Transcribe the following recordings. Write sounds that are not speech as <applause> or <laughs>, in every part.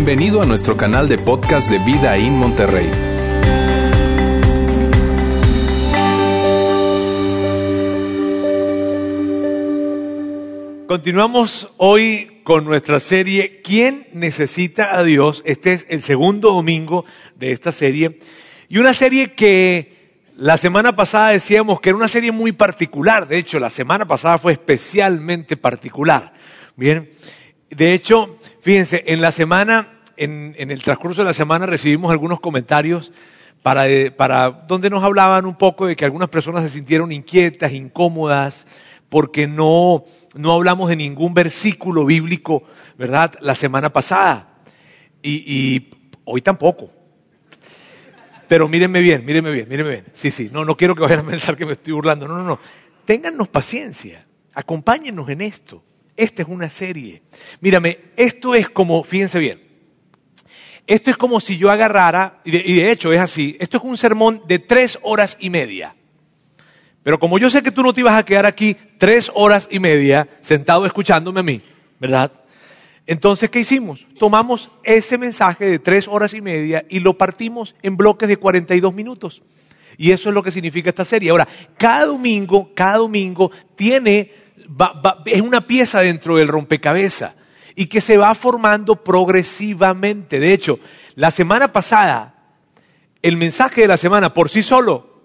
Bienvenido a nuestro canal de podcast de Vida en Monterrey. Continuamos hoy con nuestra serie ¿Quién necesita a Dios? Este es el segundo domingo de esta serie. Y una serie que la semana pasada decíamos que era una serie muy particular. De hecho, la semana pasada fue especialmente particular. Bien. De hecho, fíjense, en la semana, en, el transcurso de la semana recibimos algunos comentarios para, para donde nos hablaban un poco de que algunas personas se sintieron inquietas, incómodas, porque no, no hablamos de ningún versículo bíblico, ¿verdad? La semana pasada. Y, hoy tampoco. Pero mírenme bien, mírenme bien, mírenme bien. Sí, sí, no, no quiero que vayan a pensar que me estoy burlando. No, no, no. Téngannos paciencia. Acompáñennos en esto. Esta es una serie. Mírame, esto es como, fíjense bien, esto es como si yo agarrara, y de, hecho es así, esto es un sermón de tres horas y media. Pero como yo sé que tú no te ibas a quedar aquí tres horas y media sentado escuchándome a mí, ¿verdad? Entonces, ¿qué hicimos? Tomamos ese mensaje de tres horas y media y lo partimos en bloques de 42 minutos. Y eso es lo que significa esta serie. Ahora, cada domingo, cada domingo tiene, es una pieza dentro del rompecabezas y que se va formando progresivamente. De hecho, la semana pasada, el mensaje de la semana por sí solo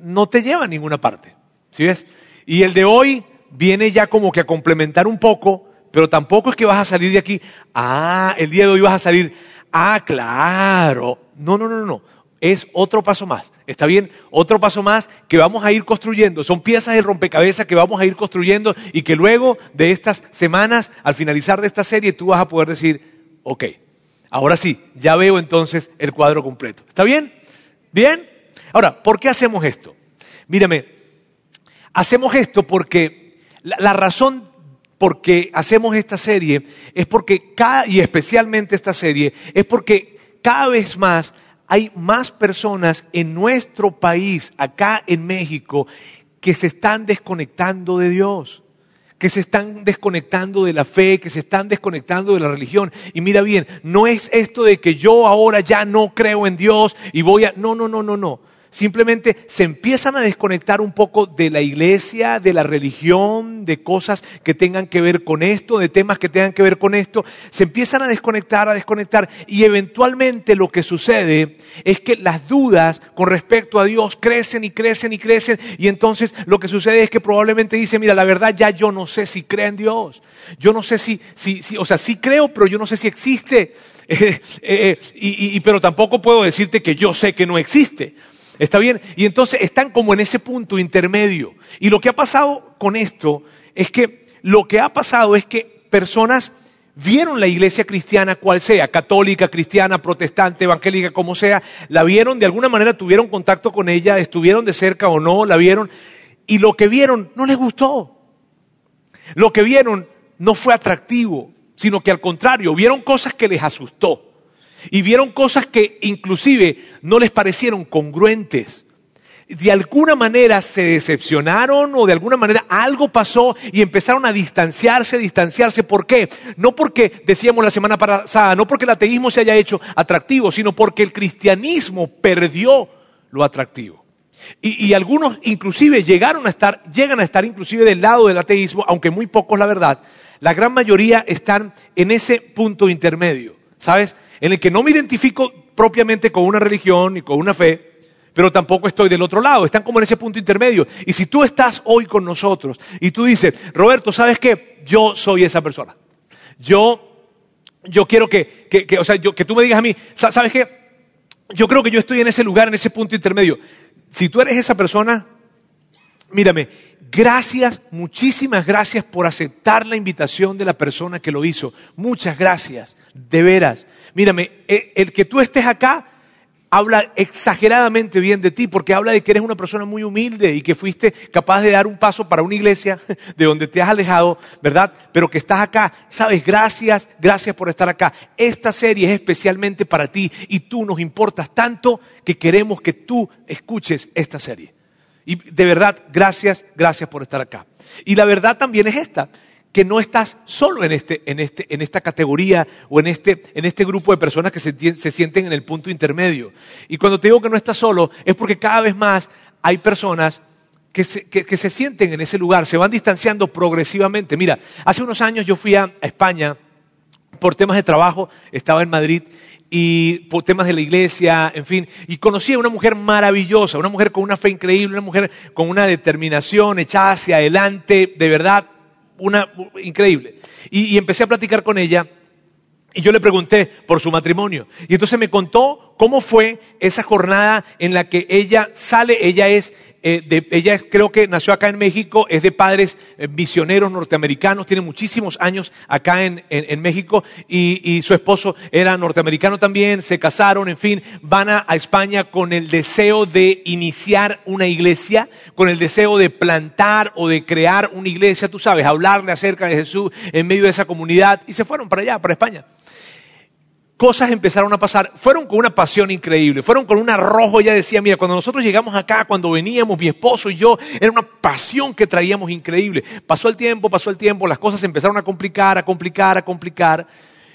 no te lleva a ninguna parte. ¿Sí ves? Y el de hoy viene ya como que a complementar un poco, pero tampoco es que vas a salir de aquí, ah, el día de hoy vas a salir, ah, claro. No, no, no, no. Es otro paso más. ¿Está bien? Otro paso más que vamos a ir construyendo. Son piezas de rompecabezas que vamos a ir construyendo y que luego de estas semanas, al finalizar de esta serie, tú vas a poder decir, ok, ahora sí, ya veo entonces el cuadro completo. ¿Está bien? ¿Bien? Ahora, ¿por qué hacemos esto? Mírame, hacemos esto porque la, razón por qué hacemos esta serie es porque cada, y especialmente esta serie, es porque cada vez más hay más personas en nuestro país, acá en México, que se están desconectando de Dios que se están desconectando de la fe, que se están desconectando de la religión. Y mira bien, no es esto de que yo ahora ya no creo en Dios y voy a... No, no, no, no, no simplemente se empiezan a desconectar un poco de la iglesia, de la religión, de cosas que tengan que ver con esto, de temas que tengan que ver con esto, se empiezan a desconectar, a desconectar. Y eventualmente lo que sucede es que las dudas con respecto a Dios crecen y crecen y crecen. Y entonces lo que sucede es que probablemente dice, mira, la verdad ya yo no sé si cree en Dios, yo no sé si, si, o sea, sí creo, pero yo no sé si existe, <laughs> eh, eh, y, pero tampoco puedo decirte que yo sé que no existe. ¿Está bien? Y entonces están como en ese punto intermedio. Y lo que ha pasado con esto es que lo que ha pasado es que personas vieron la iglesia cristiana cual sea, católica, cristiana, protestante, evangélica, como sea, la vieron, de alguna manera tuvieron contacto con ella, estuvieron de cerca o no, la vieron, y lo que vieron no les gustó. Lo que vieron no fue atractivo, sino que al contrario, vieron cosas que les asustó y vieron cosas que inclusive no les parecieron congruentes. De alguna manera se decepcionaron o de alguna manera algo pasó y empezaron a distanciarse, distanciarse. ¿Por qué? No porque, decíamos la semana pasada, no porque el ateísmo se haya hecho atractivo, sino porque el cristianismo perdió lo atractivo. Y, algunos inclusive llegaron a estar, llegan a estar inclusive del lado del ateísmo, aunque muy pocos la verdad. La gran mayoría están en ese punto intermedio, ¿sabes? En el que no me identifico propiamente con una religión ni con una fe, pero tampoco estoy del otro lado, están como en ese punto intermedio. Y si tú estás hoy con nosotros y tú dices, Roberto, ¿sabes qué? Yo soy esa persona. Yo, yo quiero que, que, o sea, que tú me digas a mí, ¿sabes qué? Yo creo que yo estoy en ese lugar, en ese punto intermedio. Si tú eres esa persona, mírame, gracias, muchísimas gracias por aceptar la invitación de la persona que lo hizo. Muchas gracias, de veras. Mírame, eh, el que tú estés acá habla exageradamente bien de ti, porque habla de que eres una persona muy humilde y que fuiste capaz de dar un paso para una iglesia <laughs> de donde te has alejado, ¿verdad? Pero que estás acá. Sabes, gracias, gracias por estar acá. Esta serie es especialmente para ti y tú nos importas tanto que queremos que tú escuches esta serie. Y de verdad, gracias, gracias por estar acá. Y la verdad también es esta, que no estás solo en, este, en, este, en esta categoría o en este, en este grupo de personas que se, sienten en el punto intermedio. Y cuando te digo que no estás solo, es porque cada vez más hay personas que se, que, se, sienten en ese lugar, se van distanciando progresivamente. Mira, hace unos años yo fui a España por temas de trabajo, estaba en Madrid y por temas de la iglesia, en fin, y conocí a una mujer maravillosa, una mujer con una fe increíble, una mujer con una determinación echada hacia adelante, de verdad, una increíble. Y, empecé a platicar con ella y yo le pregunté por su matrimonio. Y entonces me contó cómo fue esa jornada en la que ella sale, ella es eh, ella creo que nació acá en México, es de padres eh, misioneros norteamericanos, tiene muchísimos años acá en, México y, su esposo era norteamericano también, se casaron, en fin, van a, España con el deseo de iniciar una iglesia, con el deseo de plantar o de crear una iglesia, tú sabes, hablarle acerca de Jesús en medio de esa comunidad y se fueron para allá, para España cosas empezaron a pasar. Fueron con una pasión increíble, fueron con un arrojo. Ella decía, mira, cuando nosotros llegamos acá, cuando veníamos, mi esposo y yo, era una pasión que traíamos increíble. Pasó el tiempo, pasó el tiempo, las cosas empezaron a complicar, a complicar, a complicar.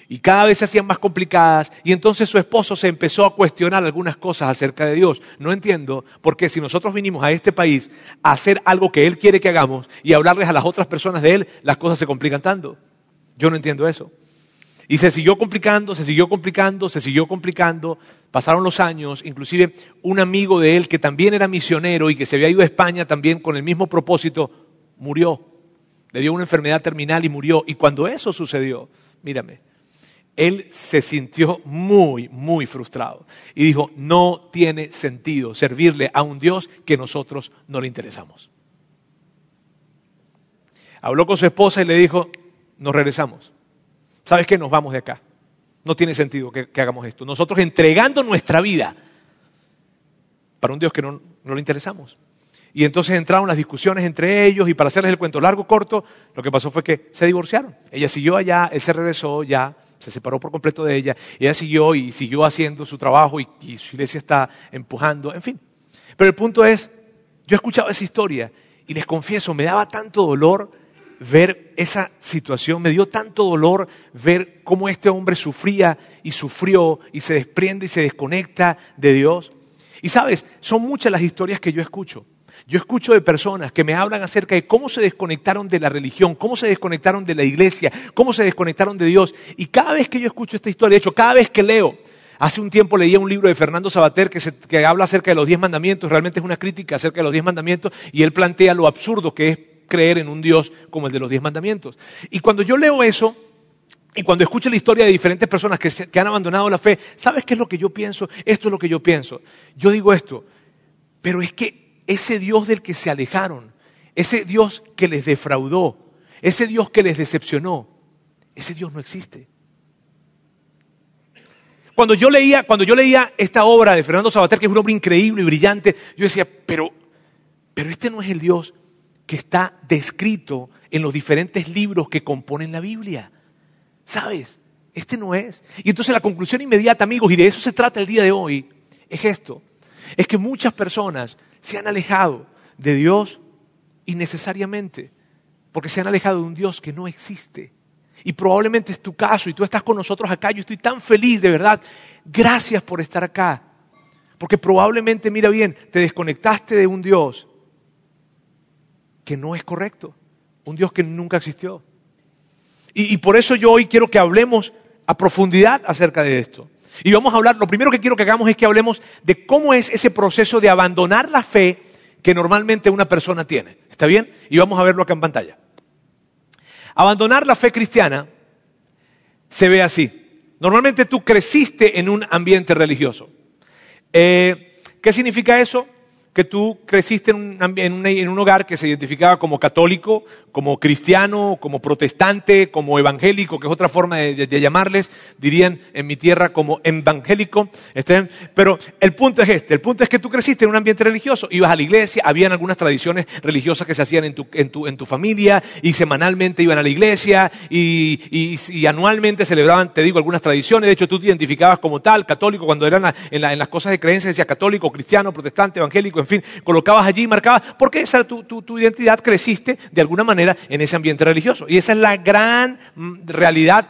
Y cada vez se hacían más complicadas. Y entonces su esposo se empezó a cuestionar algunas cosas acerca de Dios. No entiendo por qué si nosotros vinimos a este país a hacer algo que Él quiere que hagamos y hablarles a las otras personas de Él, las cosas se complican tanto. Yo no entiendo eso. Y se siguió complicando, se siguió complicando, se siguió complicando. Pasaron los años, inclusive un amigo de él que también era misionero y que se había ido a España también con el mismo propósito, murió. Le dio una enfermedad terminal y murió. Y cuando eso sucedió, mírame, él se sintió muy, muy frustrado. Y dijo, no tiene sentido servirle a un Dios que nosotros no le interesamos. Habló con su esposa y le dijo, nos regresamos. ¿Sabes qué? Nos vamos de acá. No tiene sentido que, hagamos esto. Nosotros entregando nuestra vida para un Dios que no, no le interesamos. Y entonces entraron las discusiones entre ellos y para hacerles el cuento largo, corto, lo que pasó fue que se divorciaron. Ella siguió allá, él se regresó ya, se separó por completo de ella, ella siguió y siguió haciendo su trabajo y, y su iglesia está empujando, en fin. Pero el punto es, yo he escuchado esa historia y les confieso, me daba tanto dolor ver esa situación, me dio tanto dolor ver cómo este hombre sufría y sufrió y se desprende y se desconecta de Dios. Y sabes, son muchas las historias que yo escucho. Yo escucho de personas que me hablan acerca de cómo se desconectaron de la religión, cómo se desconectaron de la iglesia, cómo se desconectaron de Dios. Y cada vez que yo escucho esta historia, de hecho, cada vez que leo, hace un tiempo leía un libro de Fernando Sabater que, que habla acerca de los diez mandamientos, realmente es una crítica acerca de los diez mandamientos, y él plantea lo absurdo que es creer en un Dios como el de los diez mandamientos. Y cuando yo leo eso, y cuando escucho la historia de diferentes personas que, han abandonado la fe, ¿sabes qué es lo que yo pienso? Esto es lo que yo pienso. Yo digo esto, pero es que ese Dios del que se alejaron, ese Dios que les defraudó, ese Dios que les decepcionó, ese Dios no existe. Cuando yo leía, cuando yo leía esta obra de Fernando Sabater, que es un obra increíble y brillante, yo decía, pero, pero este no es el Dios que está descrito en los diferentes libros que componen la Biblia. ¿Sabes? Este no es. Y entonces la conclusión inmediata, amigos, y de eso se trata el día de hoy, es esto. Es que muchas personas se han alejado de Dios innecesariamente, porque se han alejado de un Dios que no existe. Y probablemente es tu caso y tú estás con nosotros acá. Yo estoy tan feliz, de verdad. Gracias por estar acá. Porque probablemente, mira bien, te desconectaste de un Dios que no es correcto, un Dios que nunca existió. Y, por eso yo hoy quiero que hablemos a profundidad acerca de esto. Y vamos a hablar, lo primero que quiero que hagamos es que hablemos de cómo es ese proceso de abandonar la fe que normalmente una persona tiene. ¿Está bien? Y vamos a verlo acá en pantalla. Abandonar la fe cristiana se ve así. Normalmente tú creciste en un ambiente religioso. Eh, ¿Qué significa eso? Que tú creciste en un, hogar que se identificaba como católico, como cristiano, como protestante, como evangélico, que es otra forma de, llamarles, dirían en mi tierra como evangélico. Este, pero el punto es este, el punto es que tú creciste en un ambiente religioso, ibas a la iglesia, habían algunas tradiciones religiosas que se hacían en tu, en tu, en tu familia y semanalmente iban a la iglesia y, y, anualmente celebraban, te digo, algunas tradiciones. De hecho, tú te identificabas como tal, católico, cuando eran en, en las cosas de creencia decía católico, cristiano, protestante, evangélico, en fin, colocabas allí, marcabas, porque esa tu, tu, tu identidad, creciste de alguna manera en ese ambiente religioso. Y esa es la gran mm, realidad,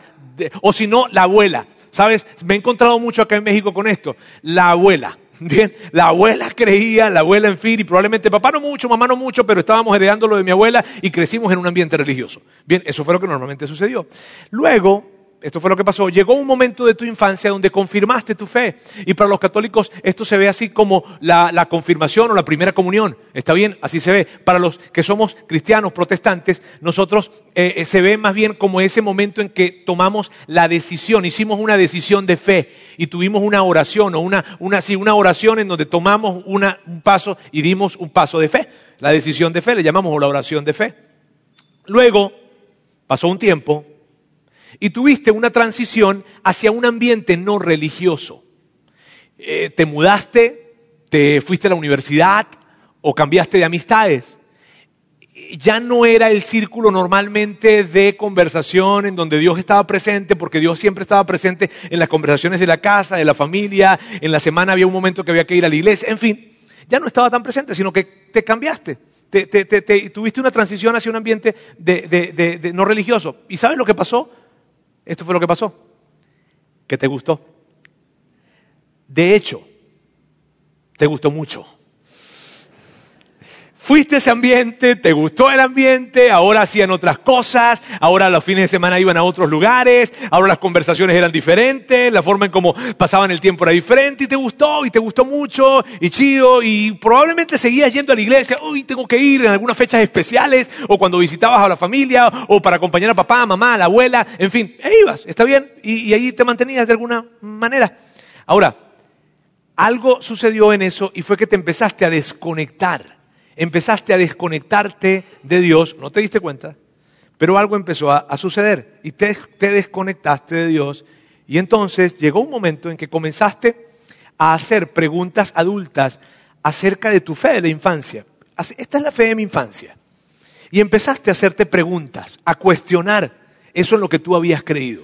o si no, la abuela. ¿Sabes? Me he encontrado mucho acá en México con esto. La abuela. <laughs> Bien, la abuela creía, la abuela en fin, y probablemente papá no mucho, mamá no mucho, pero estábamos heredando lo de mi abuela y crecimos en un ambiente religioso. Bien, eso fue lo que normalmente sucedió. Luego, esto fue lo que pasó, llegó un momento de tu infancia donde confirmaste tu fe. Y para los católicos esto se ve así como la, confirmación o la primera comunión. Está bien, así se ve. Para los que somos cristianos, protestantes, nosotros eh, eh, se ve más bien como ese momento en que tomamos la decisión, hicimos una decisión de fe y tuvimos una oración o una, una, sí, una oración en donde tomamos un paso y dimos un paso de fe. La decisión de fe le llamamos la oración de fe. Luego pasó un tiempo y tuviste una transición hacia un ambiente no religioso. Eh, te mudaste, te fuiste a la universidad o cambiaste de amistades. Ya no era el círculo normalmente de conversación en donde Dios estaba presente, porque Dios siempre estaba presente en las conversaciones de la casa, de la familia, en la semana había un momento que había que ir a la iglesia, en fin, ya no estaba tan presente, sino que te cambiaste. Te, te- te- te- tuviste una transición hacia un ambiente de no religioso. ¿Y sabes lo que pasó? Esto fue lo que pasó. Que te gustó. De hecho, te gustó mucho. Fuiste ese ambiente, te gustó el ambiente, ahora hacían otras cosas, ahora los fines de semana iban a otros lugares, ahora las conversaciones eran diferentes, la forma en cómo pasaban el tiempo era diferente y te gustó y te gustó mucho y chido y probablemente seguías yendo a la iglesia, uy, tengo que ir en algunas fechas especiales o cuando visitabas a la familia o para acompañar a papá, a mamá, la abuela, en fin, ahí ibas, está bien, y, y ahí te mantenías de alguna manera. Ahora, algo sucedió en eso y fue que te empezaste a desconectar. Empezaste a desconectarte de Dios, no te diste cuenta, pero algo empezó a, suceder y te, te desconectaste de Dios y entonces llegó un momento en que comenzaste a hacer preguntas adultas acerca de tu fe de la infancia. Esta es la fe de mi infancia. Y empezaste a hacerte preguntas, a cuestionar eso en lo que tú habías creído.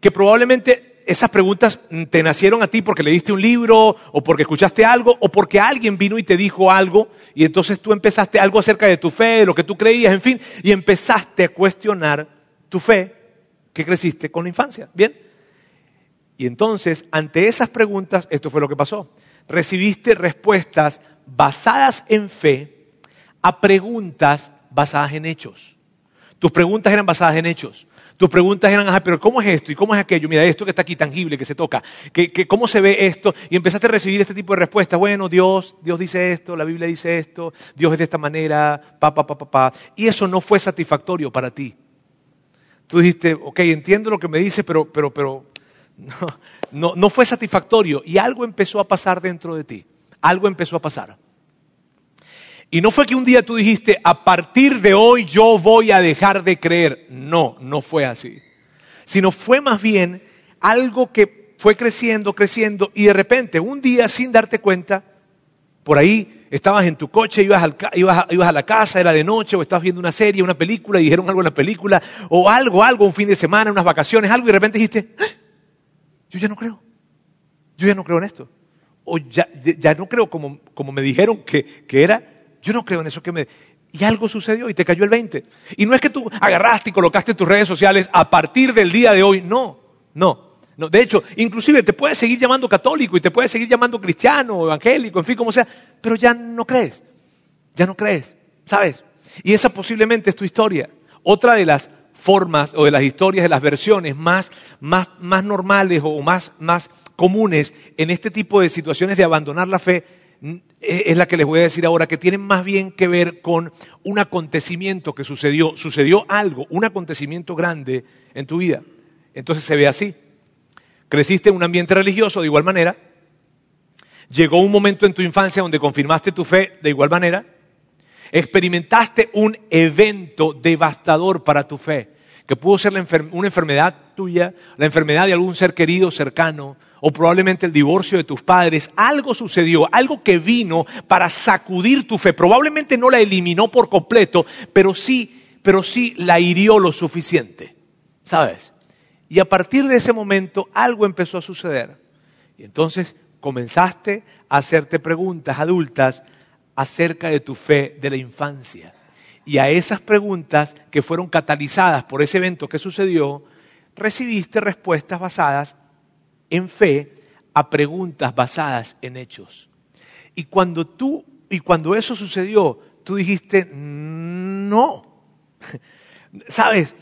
Que probablemente esas preguntas te nacieron a ti porque leíste un libro o porque escuchaste algo o porque alguien vino y te dijo algo y entonces tú empezaste algo acerca de tu fe, de lo que tú creías, en fin, y empezaste a cuestionar tu fe que creciste con la infancia. ¿Bien? Y entonces, ante esas preguntas, esto fue lo que pasó. Recibiste respuestas basadas en fe a preguntas basadas en hechos. Tus preguntas eran basadas en hechos. Tus preguntas eran, ajá, pero ¿cómo es esto? ¿Y cómo es aquello? Mira, esto que está aquí tangible, que se toca. ¿Qué, qué- cómo se ve esto? Y empezaste a recibir este tipo de respuestas. Bueno, Dios, Dios dice esto, la Biblia dice esto, Dios es de esta manera, pa, pa, pa, pa, pa. Y eso no fue satisfactorio para ti. Tú dijiste, ok, entiendo lo que me dice, pero, pero, pero no, no fue satisfactorio. Y algo empezó a pasar dentro de ti. Algo empezó a pasar. Y no fue que un día tú dijiste, a partir de hoy yo voy a dejar de creer. No, no fue así. Sino fue más bien algo que fue creciendo, creciendo, y de repente, un día sin darte cuenta, por ahí estabas en tu coche, ibas, ibas a, ibas a la casa, era de noche, o estabas viendo una serie, una película, y dijeron algo en la película, o algo, algo, un fin de semana, unas vacaciones, algo, y de repente dijiste, "¡Ah! yo ya no creo. Yo ya no creo en esto. O ya- ya no creo como, como me dijeron que, que era. Yo no creo en eso que me... Y algo sucedió y te cayó el 20. Y no es que tú agarraste y colocaste tus redes sociales a partir del día de hoy. No, no. no. De hecho, inclusive te puedes seguir llamando católico y te puedes seguir llamando cristiano evangélico, en fin, como sea, pero ya no crees. Ya no crees, ¿sabes? Y esa posiblemente es tu historia. Otra de las formas o de las historias, de las versiones más, más, más normales o más, más comunes en este tipo de situaciones de abandonar la fe es la que les voy a decir ahora, que tienen más bien que ver con un acontecimiento que sucedió, sucedió algo, un acontecimiento grande en tu vida. Entonces se ve así. Creciste en un ambiente religioso de igual manera, llegó un momento en tu infancia donde confirmaste tu fe de igual manera, experimentaste un evento devastador para tu fe, que pudo ser una enfermedad tuya, la enfermedad de algún ser querido cercano, o probablemente el divorcio de tus padres, algo sucedió, algo que vino para sacudir tu fe. Probablemente no la eliminó por completo, pero sí, pero sí la hirió lo suficiente. ¿Sabes? Y a partir de ese momento algo empezó a suceder. Y entonces comenzaste a hacerte preguntas adultas acerca de tu fe de la infancia. Y a esas preguntas que fueron catalizadas por ese evento que sucedió, recibiste respuestas basadas en fe a preguntas basadas en hechos. Y cuando tú, y cuando eso sucedió, tú dijiste, no. <laughs> ¿Sabes?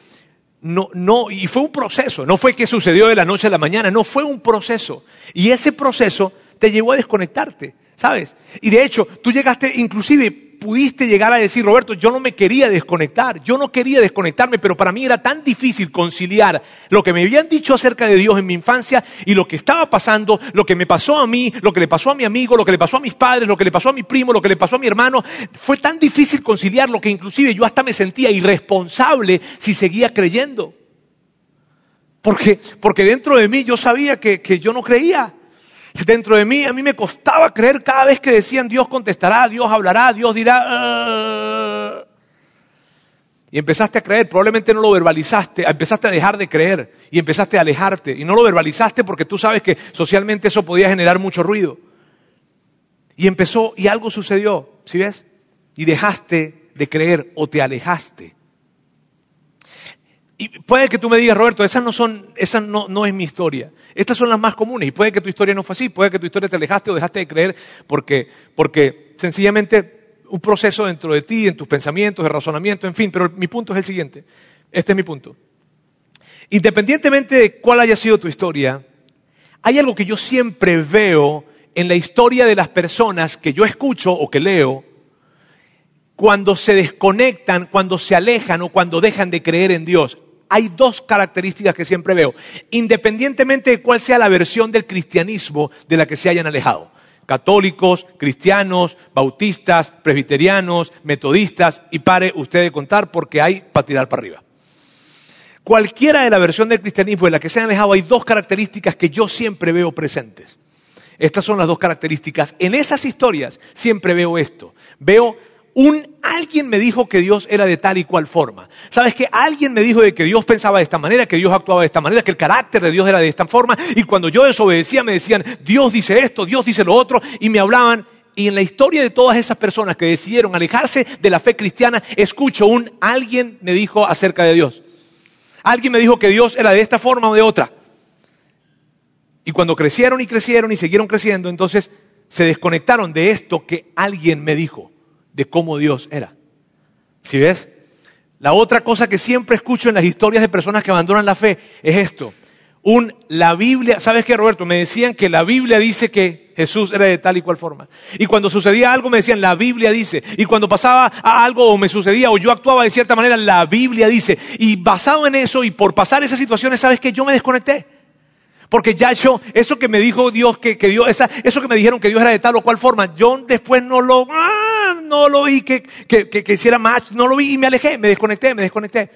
No, no, y fue un proceso, no fue que sucedió de la noche a la mañana, no, fue un proceso. Y ese proceso te llevó a desconectarte, ¿sabes? Y de hecho, tú llegaste inclusive pudiste llegar a decir, Roberto, yo no me quería desconectar, yo no quería desconectarme, pero para mí era tan difícil conciliar lo que me habían dicho acerca de Dios en mi infancia y lo que estaba pasando, lo que me pasó a mí, lo que le pasó a mi amigo, lo que le pasó a mis padres, lo que le pasó a mi primo, lo que le pasó a mi hermano. Fue tan difícil conciliar lo que inclusive yo hasta me sentía irresponsable si seguía creyendo. Porque, porque dentro de mí yo sabía que, que yo no creía dentro de mí, a mí me costaba creer cada vez que decían Dios contestará, Dios hablará, Dios dirá. Ah". Y empezaste a creer, probablemente no lo verbalizaste, empezaste a dejar de creer y empezaste a alejarte. Y no lo verbalizaste porque tú sabes que socialmente eso podía generar mucho ruido. Y empezó y algo sucedió, ¿sí ves? Y dejaste de creer o te alejaste. Y puede que tú me digas, Roberto, esas no son, esa no, no, es mi historia. Estas son las más comunes. Y puede que tu historia no fue así. Puede que tu historia te alejaste o dejaste de creer porque, porque sencillamente un proceso dentro de ti, en tus pensamientos, de razonamiento, en fin. Pero mi punto es el siguiente. Este es mi punto. Independientemente de cuál haya sido tu historia, hay algo que yo siempre veo en la historia de las personas que yo escucho o que leo cuando se desconectan, cuando se alejan o cuando dejan de creer en Dios hay dos características que siempre veo, independientemente de cuál sea la versión del cristianismo de la que se hayan alejado. Católicos, cristianos, bautistas, presbiterianos, metodistas, y pare usted de contar porque hay para tirar para arriba. Cualquiera de la versión del cristianismo de la que se han alejado hay dos características que yo siempre veo presentes. Estas son las dos características. En esas historias siempre veo esto. Veo un alguien me dijo que Dios era de tal y cual forma. ¿Sabes que alguien me dijo de que Dios pensaba de esta manera, que Dios actuaba de esta manera, que el carácter de Dios era de esta forma y cuando yo desobedecía me decían, Dios dice esto, Dios dice lo otro y me hablaban y en la historia de todas esas personas que decidieron alejarse de la fe cristiana, escucho un alguien me dijo acerca de Dios. Alguien me dijo que Dios era de esta forma o de otra. Y cuando crecieron y crecieron y siguieron creciendo, entonces se desconectaron de esto que alguien me dijo de cómo Dios era. ¿Sí ves? La otra cosa que siempre escucho en las historias de personas que abandonan la fe es esto. Un, la Biblia, ¿sabes qué, Roberto? Me decían que la Biblia dice que Jesús era de tal y cual forma. Y cuando sucedía algo me decían, la Biblia dice. Y cuando pasaba algo o me sucedía o yo actuaba de cierta manera, la Biblia dice. Y basado en eso y por pasar esas situaciones, ¿sabes qué? Yo me desconecté. Porque ya yo, eso que me dijo Dios, que, que Dios, eso que me dijeron que Dios era de tal o cual forma, yo después no lo, no lo vi que, que, que, que hiciera match, no lo vi y me alejé, me desconecté, me desconecté.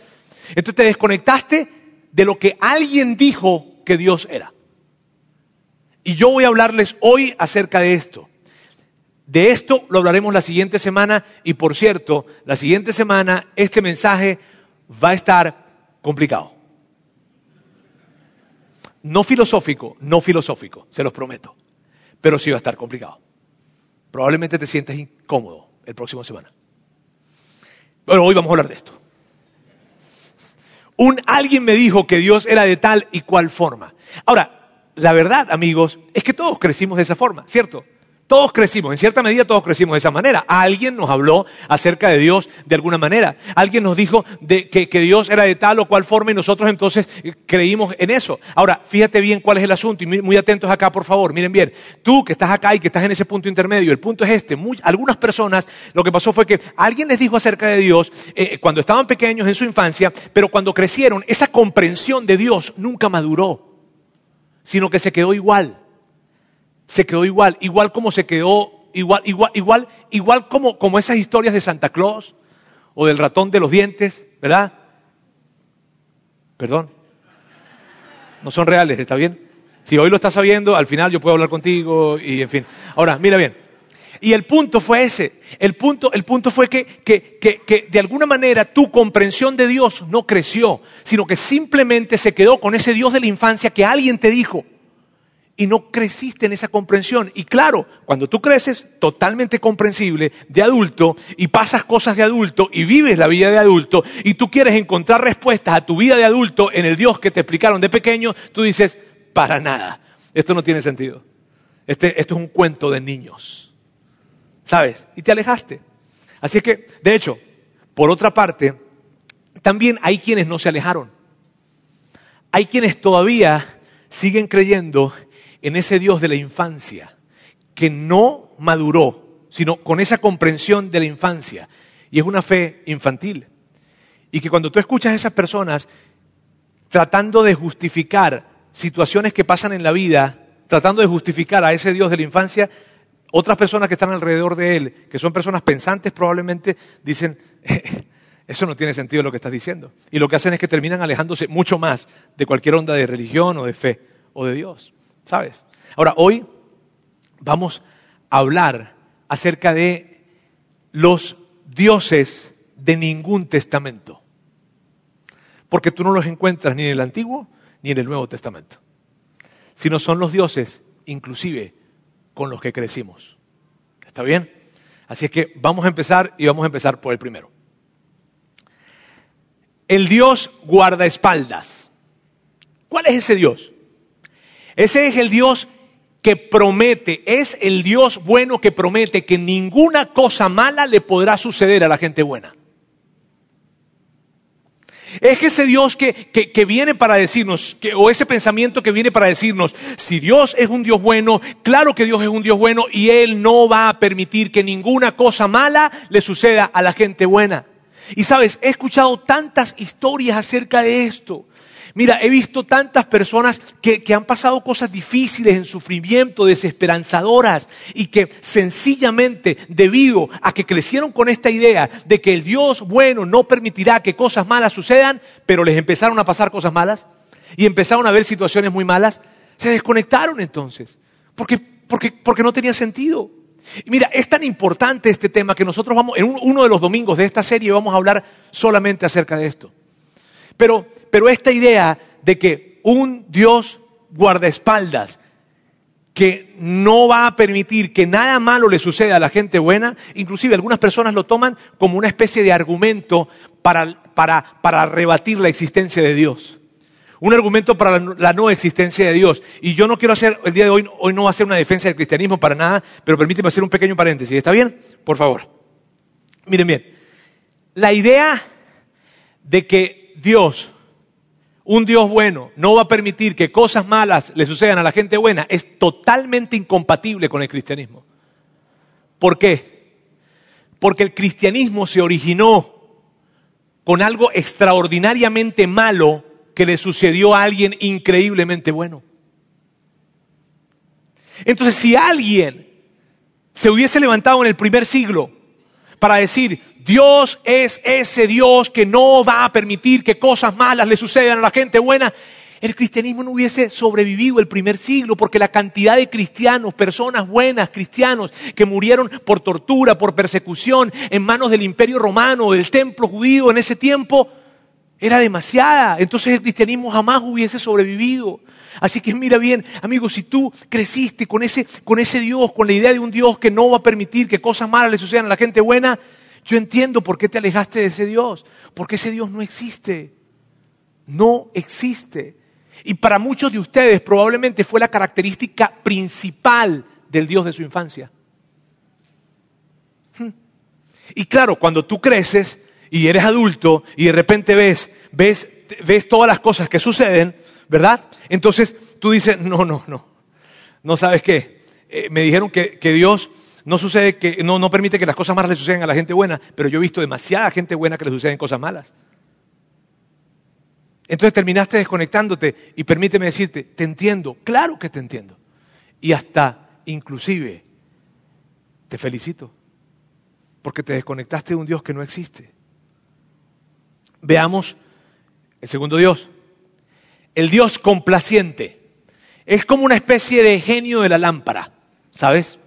Entonces te desconectaste de lo que alguien dijo que Dios era. Y yo voy a hablarles hoy acerca de esto. De esto lo hablaremos la siguiente semana y por cierto, la siguiente semana este mensaje va a estar complicado. No filosófico, no filosófico, se los prometo. Pero sí va a estar complicado. Probablemente te sientas incómodo el próximo semana. Pero hoy vamos a hablar de esto. Un alguien me dijo que Dios era de tal y cual forma. Ahora, la verdad, amigos, es que todos crecimos de esa forma, ¿cierto? Todos crecimos, en cierta medida todos crecimos de esa manera. Alguien nos habló acerca de Dios de alguna manera. Alguien nos dijo que, Dios era de tal o cual forma y nosotros entonces eh, creímos en eso. Ahora, fíjate bien cuál es el asunto y muy, atentos acá, por favor. Miren bien, tú que estás acá y que estás en ese punto intermedio, el punto es este. algunas personas, lo que pasó fue que alguien les dijo acerca de Dios eh, cuando estaban pequeños en su infancia, pero cuando crecieron, esa comprensión de Dios nunca maduró, sino que se quedó igual se quedó igual, igual como se quedó, igual, igual, igual, igual como, como esas historias de Santa Claus o del ratón de los dientes, ¿verdad? Perdón. No son reales, ¿está bien? Si hoy lo estás sabiendo, al final yo puedo hablar contigo y en fin. Ahora, mira bien. Y el punto fue ese. El punto, el punto fue que, que, que, que, de alguna manera tu comprensión de Dios no creció, sino que simplemente se quedó con ese Dios de la infancia que alguien te dijo. Y no creciste en esa comprensión. Y claro, cuando tú creces totalmente comprensible de adulto y pasas cosas de adulto y vives la vida de adulto y tú quieres encontrar respuestas a tu vida de adulto en el Dios que te explicaron de pequeño, tú dices, para nada, esto no tiene sentido. Este, esto es un cuento de niños. ¿Sabes? Y te alejaste. Así es que, de hecho, por otra parte, también hay quienes no se alejaron. Hay quienes todavía siguen creyendo en ese Dios de la infancia, que no maduró, sino con esa comprensión de la infancia. Y es una fe infantil. Y que cuando tú escuchas a esas personas tratando de justificar situaciones que pasan en la vida, tratando de justificar a ese Dios de la infancia, otras personas que están alrededor de él, que son personas pensantes probablemente, dicen, <laughs> eso no tiene sentido lo que estás diciendo. Y lo que hacen es que terminan alejándose mucho más de cualquier onda de religión o de fe o de Dios. ¿Sabes? Ahora, hoy vamos a hablar acerca de los dioses de ningún testamento. Porque tú no los encuentras ni en el Antiguo ni en el Nuevo Testamento. Sino son los dioses, inclusive, con los que crecimos. ¿Está bien? Así es que vamos a empezar y vamos a empezar por el primero. El Dios guardaespaldas. ¿Cuál es ese Dios? Ese es el Dios que promete, es el Dios bueno que promete que ninguna cosa mala le podrá suceder a la gente buena. Es ese Dios que, que, viene para decirnos, o ese pensamiento que viene para decirnos, si Dios es un Dios bueno, claro que Dios es un Dios bueno y Él no va a permitir que ninguna cosa mala le suceda a la gente buena. Y sabes, he escuchado tantas historias acerca de esto. Mira, he visto tantas personas que, han pasado cosas difíciles en sufrimiento, desesperanzadoras, y que sencillamente, debido a que crecieron con esta idea de que el Dios bueno no permitirá que cosas malas sucedan, pero les empezaron a pasar cosas malas y empezaron a ver situaciones muy malas, se desconectaron entonces, porque, porque, porque no tenía sentido. Mira, es tan importante este tema que nosotros vamos, en uno de los domingos de esta serie vamos a hablar solamente acerca de esto. Pero, pero esta idea de que un Dios guardaespaldas, que no va a permitir que nada malo le suceda a la gente buena, inclusive algunas personas lo toman como una especie de argumento para, para, para rebatir la existencia de Dios. Un argumento para la, no existencia de Dios. Y yo no quiero hacer, el día de hoy, hoy no va a ser una defensa del cristianismo para nada, pero permíteme hacer un pequeño paréntesis. ¿Está bien? Por favor. Miren bien. La idea de que Dios, un Dios bueno, no va a permitir que cosas malas le sucedan a la gente buena, es totalmente incompatible con el cristianismo. ¿Por qué? Porque el cristianismo se originó con algo extraordinariamente malo que le sucedió a alguien increíblemente bueno. Entonces, si alguien se hubiese levantado en el primer siglo para decir, Dios es ese Dios que no va a permitir que cosas malas le sucedan a la gente buena. El cristianismo no hubiese sobrevivido el primer siglo porque la cantidad de cristianos, personas buenas, cristianos, que murieron por tortura, por persecución, en manos del imperio romano, del templo judío en ese tiempo, era demasiada. Entonces el cristianismo jamás hubiese sobrevivido. Así que mira bien, amigo, si tú creciste con ese, con ese Dios, con la idea de un Dios que no va a permitir que cosas malas le sucedan a la gente buena, yo entiendo por qué te alejaste de ese Dios, porque ese Dios no existe. No existe. Y para muchos de ustedes probablemente fue la característica principal del Dios de su infancia. Hmm. Y claro, cuando tú creces y eres adulto y de repente ves, ves, ves todas las cosas que suceden, ¿verdad? Entonces tú dices, no, no, no, no sabes qué. Eh, me dijeron que, que Dios no sucede que, no, no permite que las cosas malas le sucedan a la gente buena, pero yo he visto demasiada gente buena que le suceden cosas malas. Entonces terminaste desconectándote y permíteme decirte, te entiendo, claro que te entiendo. Y hasta, inclusive, te felicito, porque te desconectaste de un Dios que no existe. Veamos el segundo Dios, el Dios complaciente. Es como una especie de genio de la lámpara, ¿sabes?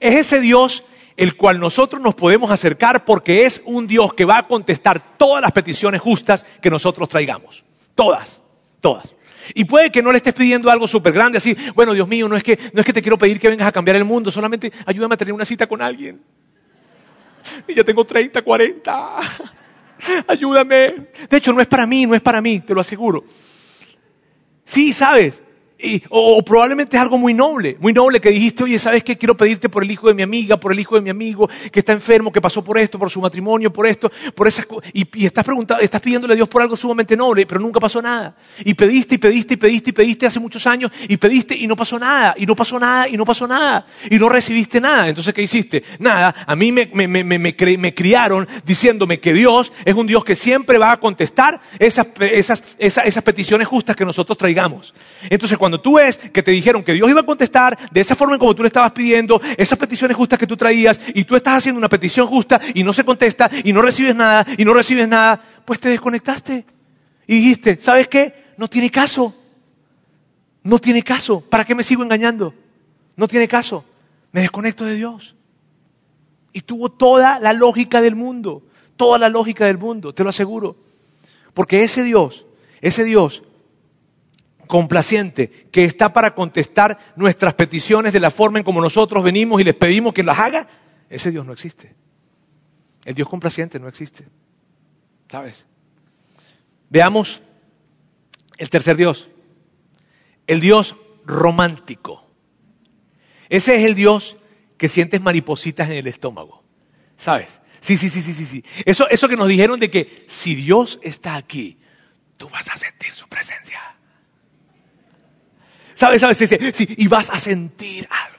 Es ese Dios el cual nosotros nos podemos acercar porque es un Dios que va a contestar todas las peticiones justas que nosotros traigamos. Todas, todas. Y puede que no le estés pidiendo algo súper grande, así, bueno, Dios mío, no es, que, no es que te quiero pedir que vengas a cambiar el mundo, solamente ayúdame a tener una cita con alguien. Y ya tengo 30, 40. <laughs> Ayúdame. De hecho, no es para mí, no es para mí, te lo aseguro. Sí, sabes, o, probablemente es algo muy noble, muy noble que dijiste, oye, ¿sabes qué? Quiero pedirte por el hijo de mi amiga, por el hijo de mi amigo, que está enfermo, que pasó por esto, por su matrimonio, por esto, por esas cosas. Y, estás preguntando, estás pidiéndole a Dios por algo sumamente noble, pero nunca pasó nada. Y pediste, y pediste, y pediste, y pediste hace muchos años, y pediste, y no pasó nada, y no pasó nada, y no pasó nada, y no recibiste nada. Entonces, ¿qué hiciste? Nada, a mí me, criaron diciéndome que Dios es un Dios que siempre va a contestar esas, esas peticiones justas que nosotros traigamos. Entonces, cuando tú ves que te dijeron que Dios iba a contestar de esa forma en como tú le estabas pidiendo, esas peticiones justas que tú traías, y tú estás haciendo una petición justa y no se contesta, y no recibes nada, y no recibes nada, pues te desconectaste. Y dijiste, ¿sabes qué? No tiene caso. No tiene caso. ¿Para qué me sigo engañando? No tiene caso. Me desconecto de Dios. Y tuvo toda la lógica del mundo, toda la lógica del mundo, te lo aseguro. Porque ese Dios, ese Dios complaciente, que está para contestar nuestras peticiones de la forma en como nosotros venimos y les pedimos que las haga, ese Dios no existe. El Dios complaciente no existe. ¿Sabes? Veamos el tercer Dios, el Dios romántico. Ese es el Dios que sientes maripositas en el estómago. ¿Sabes? Sí, sí, sí, sí, sí, sí. Eso, eso que nos dijeron de que si Dios está aquí, tú vas a sentir su presencia. ¿Sabes? ¿Sabes? Sí, sí, y vas a sentir algo.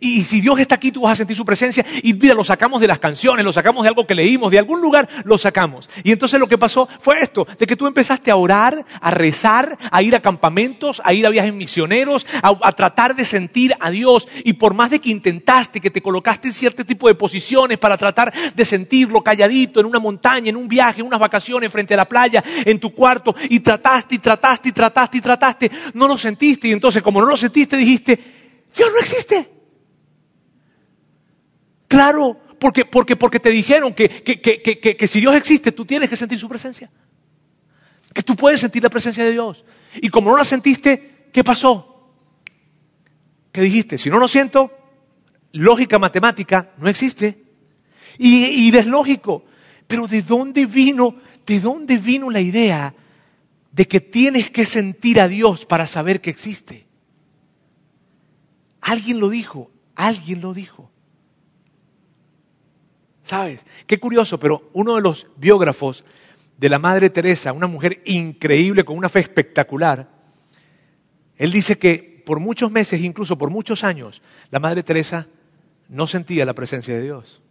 Y si Dios está aquí, tú vas a sentir su presencia. Y mira, lo sacamos de las canciones, lo sacamos de algo que leímos, de algún lugar lo sacamos. Y entonces lo que pasó fue esto, de que tú empezaste a orar, a rezar, a ir a campamentos, a ir a viajes misioneros, a, tratar de sentir a Dios. Y por más de que intentaste, que te colocaste en cierto tipo de posiciones para tratar de sentirlo calladito, en una montaña, en un viaje, en unas vacaciones, frente a la playa, en tu cuarto, y trataste y trataste y trataste y trataste, no lo sentiste. Y entonces como no lo sentiste, dijiste, Dios no existe. Claro, porque, porque, porque te dijeron que, que, si Dios existe, tú tienes que sentir su presencia. Que tú puedes sentir la presencia de Dios. Y como no la sentiste, ¿qué pasó? ¿Qué dijiste? Si no lo siento, lógica matemática no existe. Y, y es lógico. Pero ¿de dónde vino, de dónde vino la idea de que tienes que sentir a Dios para saber que existe? Alguien lo dijo, alguien lo dijo. ¿Sabes? Qué curioso, pero uno de los biógrafos de la Madre Teresa, una mujer increíble con una fe espectacular, él dice que por muchos meses, incluso por muchos años, la Madre Teresa no sentía la presencia de Dios.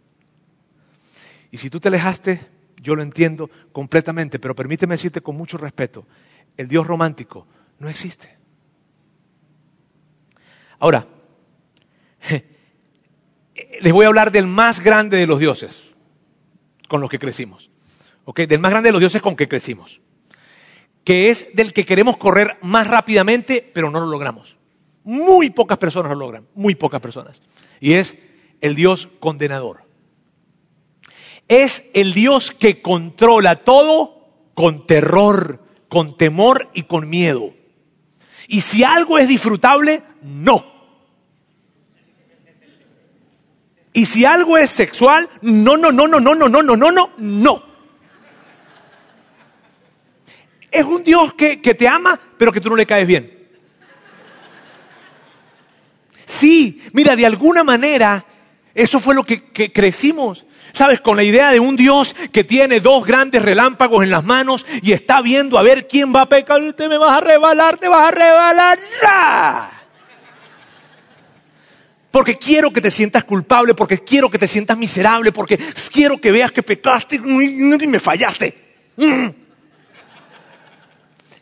Y si tú te alejaste, yo lo entiendo completamente, pero permíteme decirte con mucho respeto, el Dios romántico no existe. Ahora, les voy a hablar del más grande de los dioses con los que crecimos. ¿Ok? Del más grande de los dioses con que crecimos. Que es del que queremos correr más rápidamente, pero no lo logramos. Muy pocas personas lo logran, muy pocas personas. Y es el Dios condenador. Es el Dios que controla todo con terror, con temor y con miedo. Y si algo es disfrutable, no. Y si algo es sexual, no, no, no, no, no, no, no, no, no, no, no. Es un Dios que, que te ama, pero que tú no le caes bien. Sí, mira, de alguna manera, eso fue lo que, que, crecimos. ¿Sabes? Con la idea de un Dios que tiene dos grandes relámpagos en las manos y está viendo a ver quién va a pecar y te me vas a rebalar, te vas a rebalar. ¡Ya! Porque quiero que te sientas culpable, porque quiero que te sientas miserable, porque quiero que veas que pecaste y me fallaste. Mm.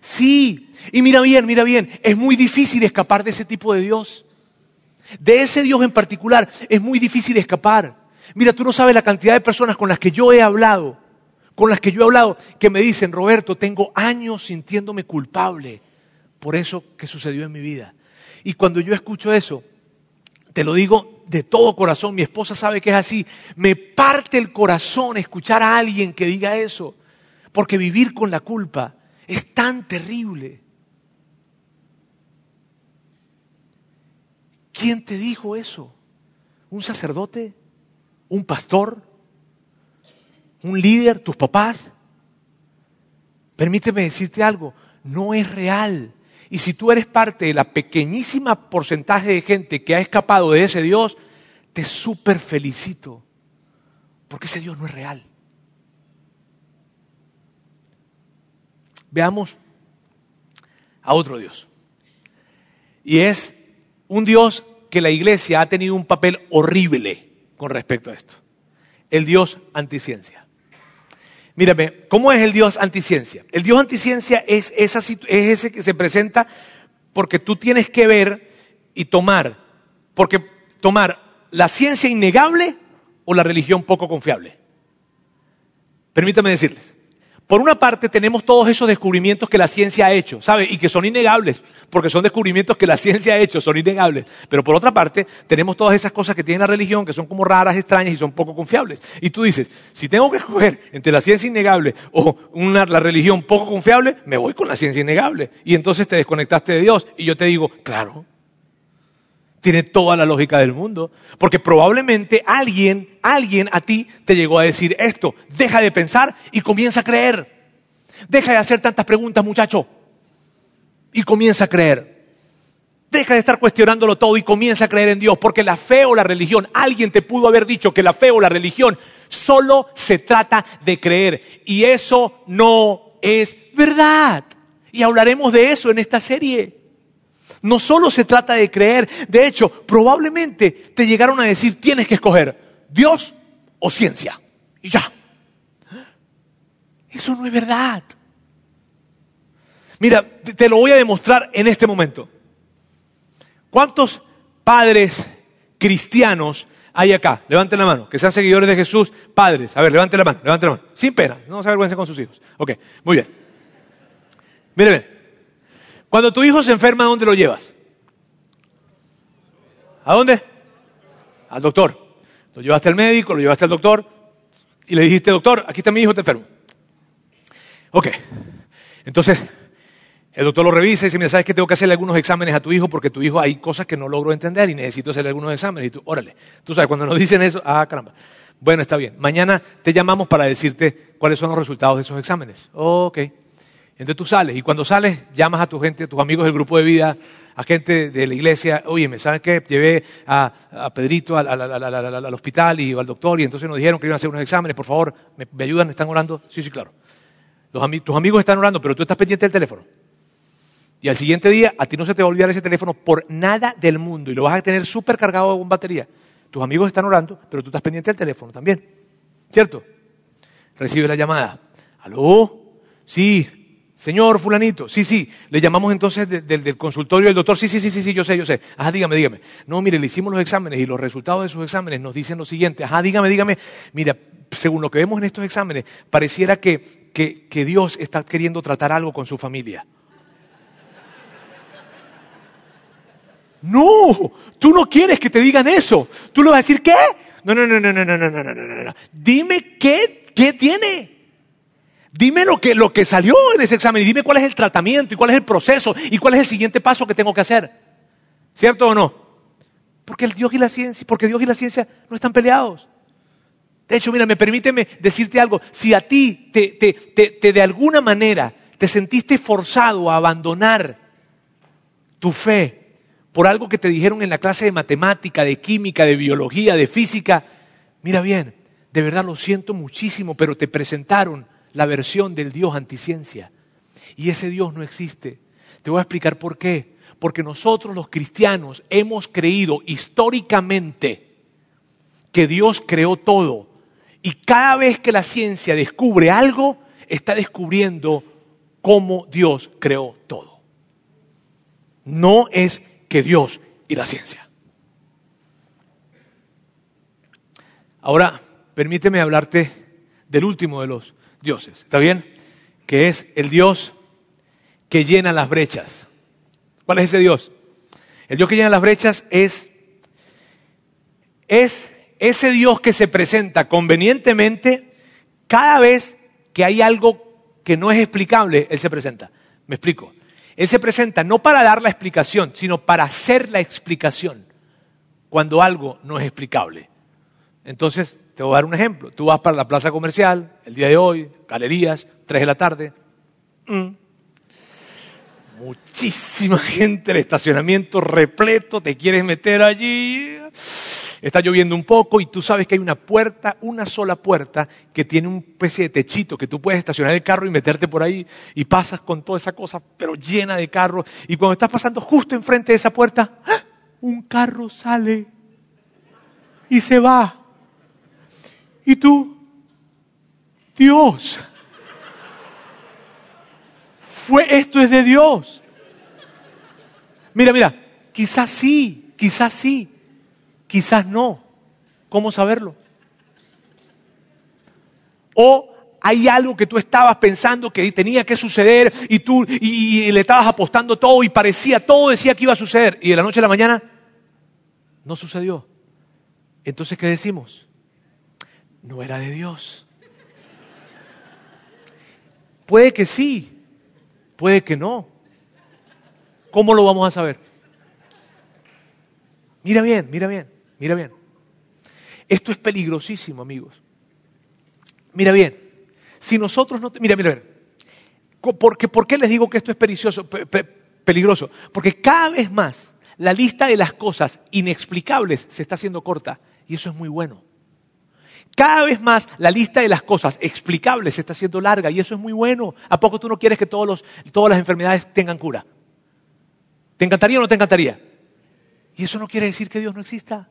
Sí, y mira bien, mira bien, es muy difícil escapar de ese tipo de Dios. De ese Dios en particular es muy difícil escapar. Mira, tú no sabes la cantidad de personas con las que yo he hablado, con las que yo he hablado, que me dicen, Roberto, tengo años sintiéndome culpable por eso que sucedió en mi vida. Y cuando yo escucho eso, te lo digo de todo corazón, mi esposa sabe que es así, me parte el corazón escuchar a alguien que diga eso, porque vivir con la culpa es tan terrible. ¿Quién te dijo eso? ¿Un sacerdote? ¿Un pastor? ¿Un líder? ¿Tus papás? Permíteme decirte algo, no es real. Y si tú eres parte de la pequeñísima porcentaje de gente que ha escapado de ese Dios, te súper felicito, porque ese Dios no es real. Veamos a otro Dios. Y es un Dios que la iglesia ha tenido un papel horrible con respecto a esto. El Dios anticiencia. Mírame, ¿cómo es el Dios anticiencia? El Dios anticiencia es, esa, es ese que se presenta porque tú tienes que ver y tomar, porque tomar la ciencia innegable o la religión poco confiable. Permítame decirles, por una parte tenemos todos esos descubrimientos que la ciencia ha hecho, ¿sabe? Y que son innegables, porque son descubrimientos que la ciencia ha hecho, son innegables. Pero por otra parte tenemos todas esas cosas que tiene la religión, que son como raras, extrañas y son poco confiables. Y tú dices, si tengo que escoger entre la ciencia innegable o la religión poco confiable, me voy con la ciencia innegable. Y entonces te desconectaste de Dios. Y yo te digo, claro, tiene toda la lógica del mundo. Porque probablemente alguien, alguien a ti te llegó a decir esto. Deja de pensar y comienza a creer. Deja de hacer tantas preguntas, muchacho. Y comienza a creer. Deja de estar cuestionándolo todo y comienza a creer en Dios. Porque la fe o la religión, alguien te pudo haber dicho que la fe o la religión solo se trata de creer. Y eso no es verdad. Y hablaremos de eso en esta serie. No solo se trata de creer, de hecho, probablemente te llegaron a decir, tienes que escoger Dios o ciencia. Y ya. Eso no es verdad. Mira, te lo voy a demostrar en este momento. ¿Cuántos padres cristianos hay acá? Levanten la mano, que sean seguidores de Jesús, padres. A ver, levanten la mano, levanten la mano. Sin pena, no se avergüencen con sus hijos. Ok, muy bien. Miren, cuando tu hijo se enferma, ¿a dónde lo llevas? ¿A dónde? Al doctor. Lo llevaste al médico, lo llevaste al doctor y le dijiste, doctor, aquí está mi hijo, está enfermo. Ok. Entonces, el doctor lo revisa y dice, mira, ¿sabes que tengo que hacerle algunos exámenes a tu hijo? Porque tu hijo hay cosas que no logro entender y necesito hacerle algunos exámenes. Y tú, órale. Tú sabes, cuando nos dicen eso, ah, caramba. Bueno, está bien. Mañana te llamamos para decirte cuáles son los resultados de esos exámenes. ok. Entonces tú sales y cuando sales llamas a tu gente, a tus amigos del grupo de vida, a gente de la iglesia, oye, ¿me sabes qué? Llevé a, Pedrito al, hospital y al doctor y entonces nos dijeron que iban a hacer unos exámenes, por favor, ¿me, ayudan? ¿Están orando? Sí, sí, claro. tus amigos están orando, pero tú estás pendiente del teléfono. Y al siguiente día a ti no se te va a olvidar ese teléfono por nada del mundo y lo vas a tener súper cargado con batería. Tus amigos están orando, pero tú estás pendiente del teléfono también. ¿Cierto? Recibe la llamada. ¿Aló? Sí, Señor fulanito, sí, sí, le llamamos entonces del consultorio del doctor, sí, sí, sí, sí, sí, yo sé, yo sé. Ajá, dígame, dígame. No, mire, le hicimos los exámenes y los resultados de sus exámenes nos dicen lo siguiente. Ajá, dígame, dígame. Mira, según lo que vemos en estos exámenes, pareciera que, que, que Dios está queriendo tratar algo con su familia. No, tú no quieres que te digan eso. Tú le vas a decir, ¿qué? No, no, no, no, no, no, no, no, no, no. Dime qué, qué tiene. Dime lo que, lo que salió en ese examen y dime cuál es el tratamiento y cuál es el proceso y cuál es el siguiente paso que tengo que hacer. ¿Cierto o no? Porque el Dios y la ciencia, porque Dios y la ciencia no están peleados. De hecho, mira, me permíteme decirte algo. Si a ti te, te, te, de alguna manera te sentiste forzado a abandonar tu fe por algo que te dijeron en la clase de matemática, de química, de biología, de física, mira bien, de verdad lo siento muchísimo, pero te presentaron la versión del Dios anticiencia. Y ese Dios no existe. Te voy a explicar por qué. Porque nosotros los cristianos hemos creído históricamente que Dios creó todo. Y cada vez que la ciencia descubre algo, está descubriendo cómo Dios creó todo. No es que Dios y la ciencia. Ahora, permíteme hablarte del último de los dioses. ¿Está bien? Que es el Dios que llena las brechas. ¿Cuál es ese Dios? El Dios que llena las brechas es, es ese Dios que se presenta convenientemente cada vez que hay algo que no es explicable, Él se presenta. Me explico. Él se presenta no para dar la explicación, sino para hacer la explicación. cuando algo no es explicable. Entonces, te voy a dar un ejemplo. Tú vas para la plaza comercial el día de hoy, galerías, 3 de la tarde. Mm. Muchísima <laughs> gente, el estacionamiento repleto, te quieres meter allí. Está lloviendo un poco y tú sabes que hay una puerta, una sola puerta, que tiene un especie de techito que tú puedes estacionar el carro y meterte por ahí y pasas con toda esa cosa, pero llena de carros. Y cuando estás pasando justo enfrente de esa puerta, ¡ah! un carro sale y se va. Y tú, Dios, fue esto es de Dios. Mira, mira, quizás sí, quizás sí, quizás no. ¿Cómo saberlo? O hay algo que tú estabas pensando que tenía que suceder y tú y, le estabas apostando todo y parecía, todo decía que iba a suceder y de la noche a la mañana no sucedió. Entonces, ¿qué decimos? No era de Dios. Puede que sí, puede que no. ¿Cómo lo vamos a saber? Mira bien, mira bien, mira bien. Esto es peligrosísimo, amigos. Mira bien, si nosotros no... Mira, mira, mira. Porque, ¿Por qué les digo que esto es peligroso? peligroso? Porque cada vez más la lista de las cosas inexplicables se está haciendo corta y eso es muy bueno. Cada vez más la lista de las cosas explicables se está haciendo larga y eso es muy bueno. ¿A poco tú no quieres que todas las enfermedades tengan cura? ¿Te encantaría o no te encantaría? Y eso no quiere decir que Dios no exista.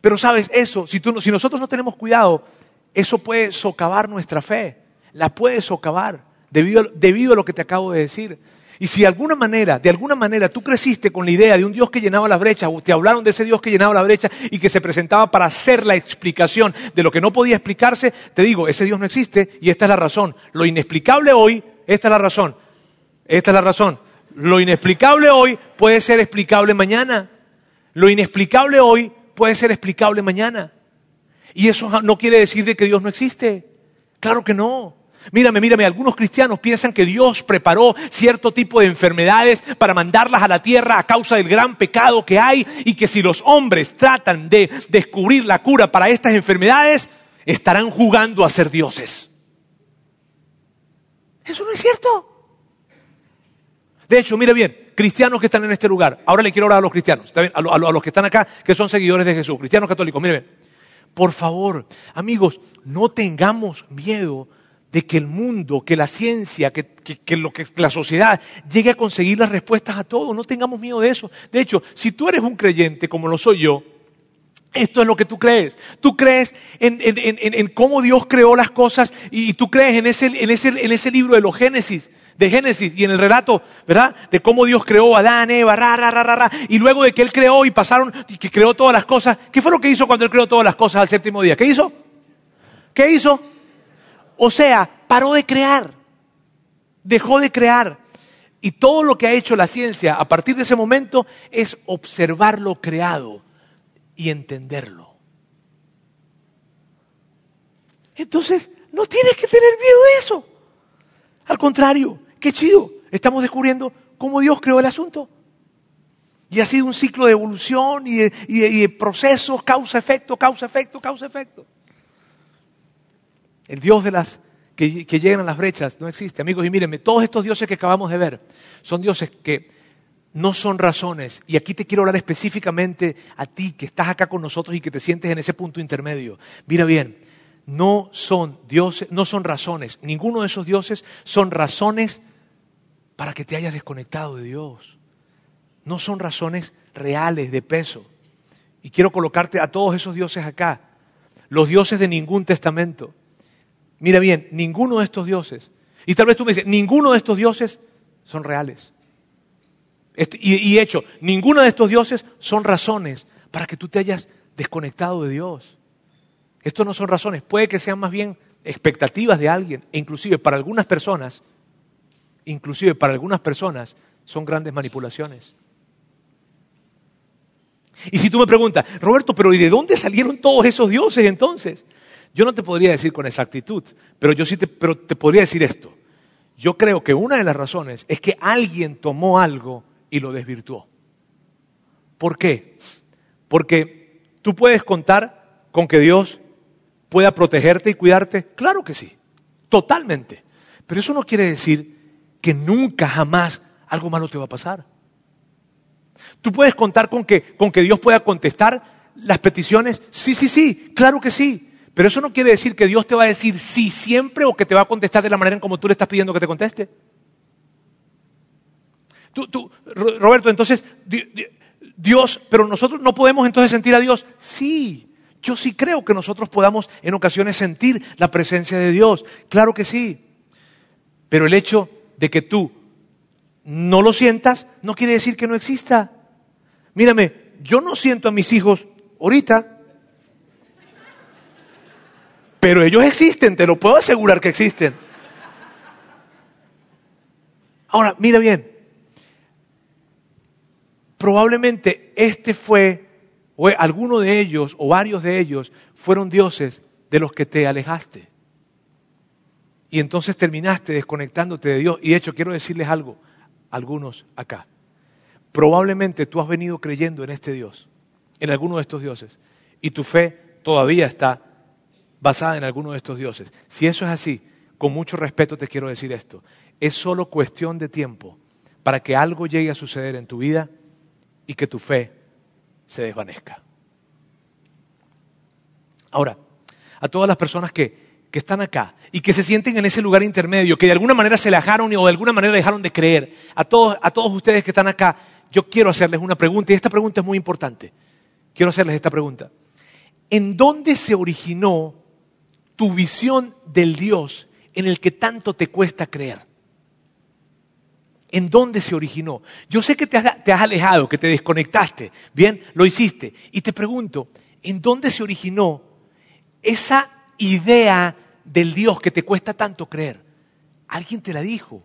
Pero sabes, eso, si, si nosotros no tenemos cuidado, eso puede socavar nuestra fe, la puede socavar debido a lo que te acabo de decir. Y si de alguna manera, de alguna manera tú creciste con la idea de un Dios que llenaba la brecha, o te hablaron de ese Dios que llenaba la brecha y que se presentaba para hacer la explicación de lo que no podía explicarse, te digo, ese Dios no existe y esta es la razón. Lo inexplicable hoy, esta es la razón. Esta es la razón. Lo inexplicable hoy puede ser explicable mañana. Lo inexplicable hoy puede ser explicable mañana. Y eso no quiere decir de que Dios no existe. Claro que no. Mírame, mírame, algunos cristianos piensan que Dios preparó cierto tipo de enfermedades para mandarlas a la tierra a causa del gran pecado que hay y que si los hombres tratan de descubrir la cura para estas enfermedades, estarán jugando a ser dioses. Eso no es cierto. De hecho, mire bien, cristianos que están en este lugar, ahora le quiero hablar a los cristianos, a, los que están acá, que son seguidores de Jesús, cristianos católicos, mire por favor, amigos, no tengamos miedo de que el mundo, que la ciencia, que, lo que la sociedad llegue a conseguir las respuestas a todo. No tengamos miedo de eso. De hecho, si tú eres un creyente como lo soy yo, esto es lo que tú crees. Tú crees en, cómo Dios creó las cosas y, tú crees en ese, en ese libro de los Génesis de Génesis y en el relato, ¿verdad? De cómo Dios creó a Adán, Eva, ra, ra, ra, ra, y luego de que Él creó y pasaron, y que creó todas las cosas, ¿qué fue lo que hizo cuando Él creó todas las cosas al séptimo día? ¿Qué hizo? ¿Qué hizo? O sea, paró de crear, dejó de crear. Y todo lo que ha hecho la ciencia a partir de ese momento es observar lo creado y entenderlo. Entonces, no tienes que tener miedo de eso. Al contrario, qué chido. Estamos descubriendo cómo Dios creó el asunto. Y ha sido un ciclo de evolución y de, procesos, causa-efecto, causa-efecto, causa-efecto. El Dios de las que, llegan a las brechas no existe. Amigos, y mírenme, todos estos dioses que acabamos de ver son dioses que no son razones. Y aquí te quiero hablar específicamente a ti que estás acá con nosotros y que te sientes en ese punto intermedio. Mira bien, no son dioses, no son razones. Ninguno de esos dioses son razones para que te hayas desconectado de Dios. No son razones reales de peso. Y quiero colocarte a todos esos dioses acá. Los dioses de ningún testamento. Mira bien, ninguno de estos dioses, y tal vez tú me dices, ninguno de estos dioses son reales. Este, y, y hecho, ninguno de estos dioses son razones para que tú te hayas desconectado de Dios. Estos no son razones, puede que sean más bien expectativas de alguien, e inclusive para algunas personas, inclusive para algunas personas, son grandes manipulaciones. Y si tú me preguntas, Roberto, pero ¿y de dónde salieron todos esos dioses entonces? Yo no te podría decir con exactitud, pero yo sí te, pero te podría decir esto. Yo creo que una de las razones es que alguien tomó algo y lo desvirtuó. ¿Por qué? Porque tú puedes contar con que Dios pueda protegerte y cuidarte. Claro que sí, totalmente. Pero eso no quiere decir que nunca, jamás algo malo te va a pasar. Tú puedes contar con que, con que Dios pueda contestar las peticiones. Sí, sí, sí, claro que sí. Pero eso no quiere decir que Dios te va a decir sí siempre o que te va a contestar de la manera en como tú le estás pidiendo que te conteste. Tú, tú, Roberto, entonces, Dios, pero nosotros no podemos entonces sentir a Dios. Sí, yo sí creo que nosotros podamos en ocasiones sentir la presencia de Dios. Claro que sí. Pero el hecho de que tú no lo sientas no quiere decir que no exista. Mírame, yo no siento a mis hijos ahorita, pero ellos existen, te lo puedo asegurar que existen. Ahora, mira bien, probablemente este fue, o alguno de ellos, o varios de ellos, fueron dioses de los que te alejaste. Y entonces terminaste desconectándote de Dios. Y de hecho, quiero decirles algo, algunos acá. Probablemente tú has venido creyendo en este Dios, en alguno de estos dioses, y tu fe todavía está basada en alguno de estos dioses. Si eso es así, con mucho respeto te quiero decir esto. Es solo cuestión de tiempo para que algo llegue a suceder en tu vida y que tu fe se desvanezca. Ahora, a todas las personas que, que están acá y que se sienten en ese lugar intermedio, que de alguna manera se alejaron o de alguna manera dejaron de creer, a todos, a todos ustedes que están acá, yo quiero hacerles una pregunta y esta pregunta es muy importante. Quiero hacerles esta pregunta. ¿En dónde se originó tu visión del Dios en el que tanto te cuesta creer? ¿En dónde se originó? Yo sé que te has, alejado, que te desconectaste. Bien, lo hiciste. Y te pregunto, ¿en dónde se originó esa idea del Dios que te cuesta tanto creer? ¿Alguien te la dijo?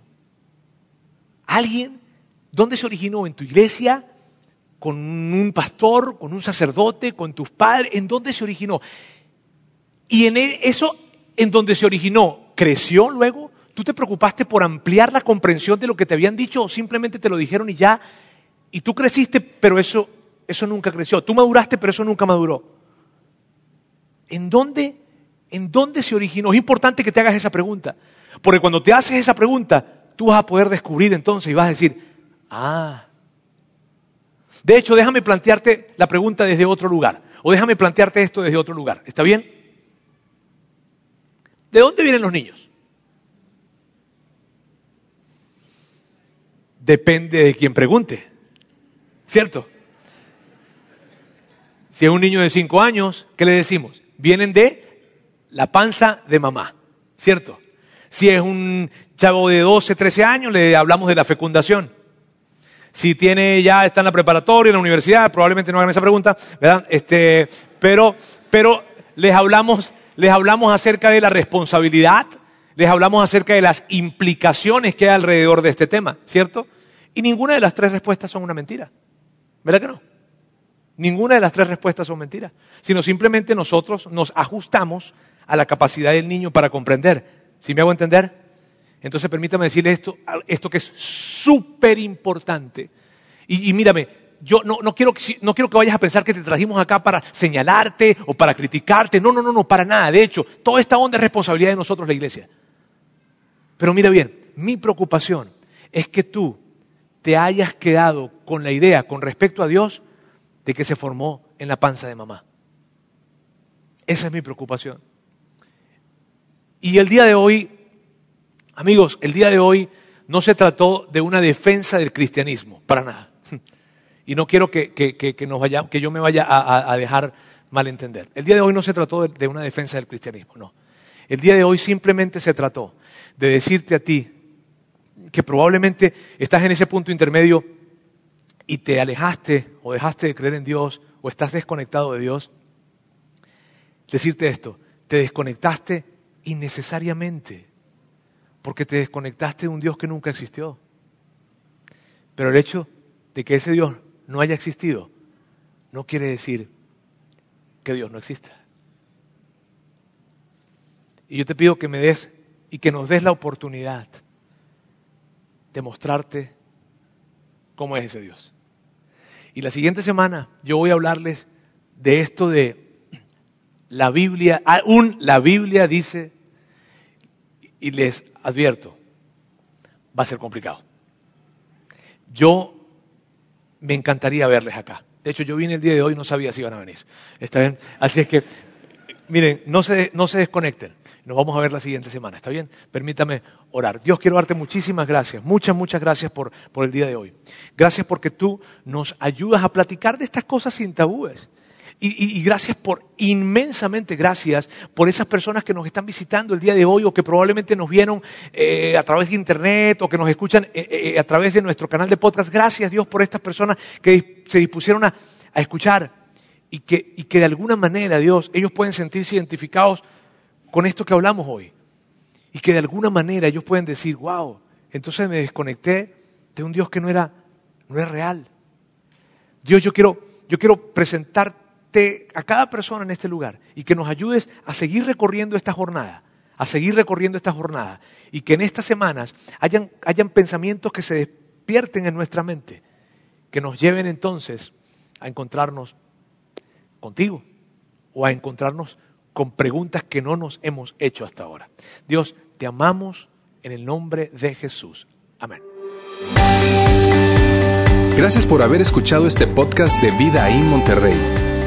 ¿Alguien ¿Dónde se originó? ¿En tu iglesia? ¿Con un pastor? ¿Con un sacerdote? ¿Con tus padres? ¿En dónde se originó? Y en e, eso, en donde se originó, ¿creció luego? ¿Tú te preocupaste por ampliar la comprensión de lo que te habían dicho o simplemente te lo dijeron y ya? Y tú creciste, pero eso, eso nunca creció. Tú maduraste, pero eso nunca maduró. ¿En dónde, ¿En dónde se originó? Es importante que te hagas esa pregunta. Porque cuando te haces esa pregunta, tú vas a poder descubrir entonces y vas a decir, Ah. De hecho, déjame plantearte la pregunta desde otro lugar. O déjame plantearte esto desde otro lugar. ¿Está bien? ¿De dónde vienen los niños? Depende de quien pregunte. ¿Cierto? Si es un niño de 5 años, ¿qué le decimos? Vienen de la panza de mamá. ¿Cierto? Si es un chavo de 12, 13 años, le hablamos de la fecundación. Si tiene ya, está en la preparatoria, en la universidad, probablemente no hagan esa pregunta, ¿verdad? Este, pero, pero les hablamos, les hablamos acerca de la responsabilidad, les hablamos acerca de las implicaciones que hay alrededor de este tema, ¿cierto? Y ninguna de las tres respuestas son una mentira. ¿Verdad que no? Ninguna de las tres respuestas son mentiras, sino simplemente nosotros nos ajustamos a la capacidad del niño para comprender. ¿Sí me hago entender? Entonces permítame decirle esto, esto que es súper importante. Y, mírame, yo no, no, quiero, no quiero que vayas a pensar que te trajimos acá para señalarte o para criticarte. No, no, no, no, para nada. De hecho, toda esta onda es responsabilidad de nosotros, la iglesia. Pero mira bien, mi preocupación es que tú te hayas quedado con la idea con respecto a Dios de que se formó en la panza de mamá. Esa es mi preocupación. Y el día de hoy Amigos, el día de hoy no se trató de una defensa del cristianismo, para nada. Y no quiero que, nos vaya, que yo me vaya a, dejar malentender. El día de hoy no se trató de, una defensa del cristianismo, no. El día de hoy simplemente se trató de decirte a ti que probablemente estás en ese punto intermedio y te alejaste o dejaste de creer en Dios o estás desconectado de Dios. Decirte esto, te desconectaste innecesariamente porque te desconectaste de un Dios que nunca existió. Pero el hecho de que ese Dios no haya existido no quiere decir que Dios no exista. Y yo te pido que me des y que nos des la oportunidad de mostrarte cómo es ese Dios. Y la siguiente semana yo voy a hablarles de esto de la Biblia, aún la Biblia dice, y les advierto, va a ser complicado. Yo me encantaría verles acá. De hecho, yo vine el día de hoy y no sabía si iban a venir. ¿Está bien? Así es que, miren, no se, no se desconecten. Nos vamos a ver la siguiente semana, ¿está bien? Permítame orar. Dios, quiero darte muchísimas gracias, muchas, muchas gracias por, por el día de hoy. Gracias porque tú nos ayudas a platicar de estas cosas sin tabúes. Y, gracias por, inmensamente gracias por esas personas que nos están visitando el día de hoy o que probablemente nos vieron eh, a través de internet o que nos escuchan eh, eh, a través de nuestro canal de podcast. Gracias Dios por estas personas que se dispusieron a, escuchar y que, y que de alguna manera, Dios, ellos pueden sentirse identificados con esto que hablamos hoy. Y que de alguna manera ellos pueden decir, wow, entonces me desconecté de un Dios que no era, no era real. Dios, yo quiero, yo quiero a cada persona en este lugar y que nos ayudes a seguir recorriendo esta jornada, a seguir recorriendo esta jornada y que en estas semanas hayan, hayan pensamientos que se despierten en nuestra mente, que nos lleven entonces a encontrarnos contigo o a encontrarnos con preguntas que no nos hemos hecho hasta ahora. Dios, te amamos en el nombre de Jesús. Amén. Gracias por haber escuchado este podcast de Vida en Monterrey.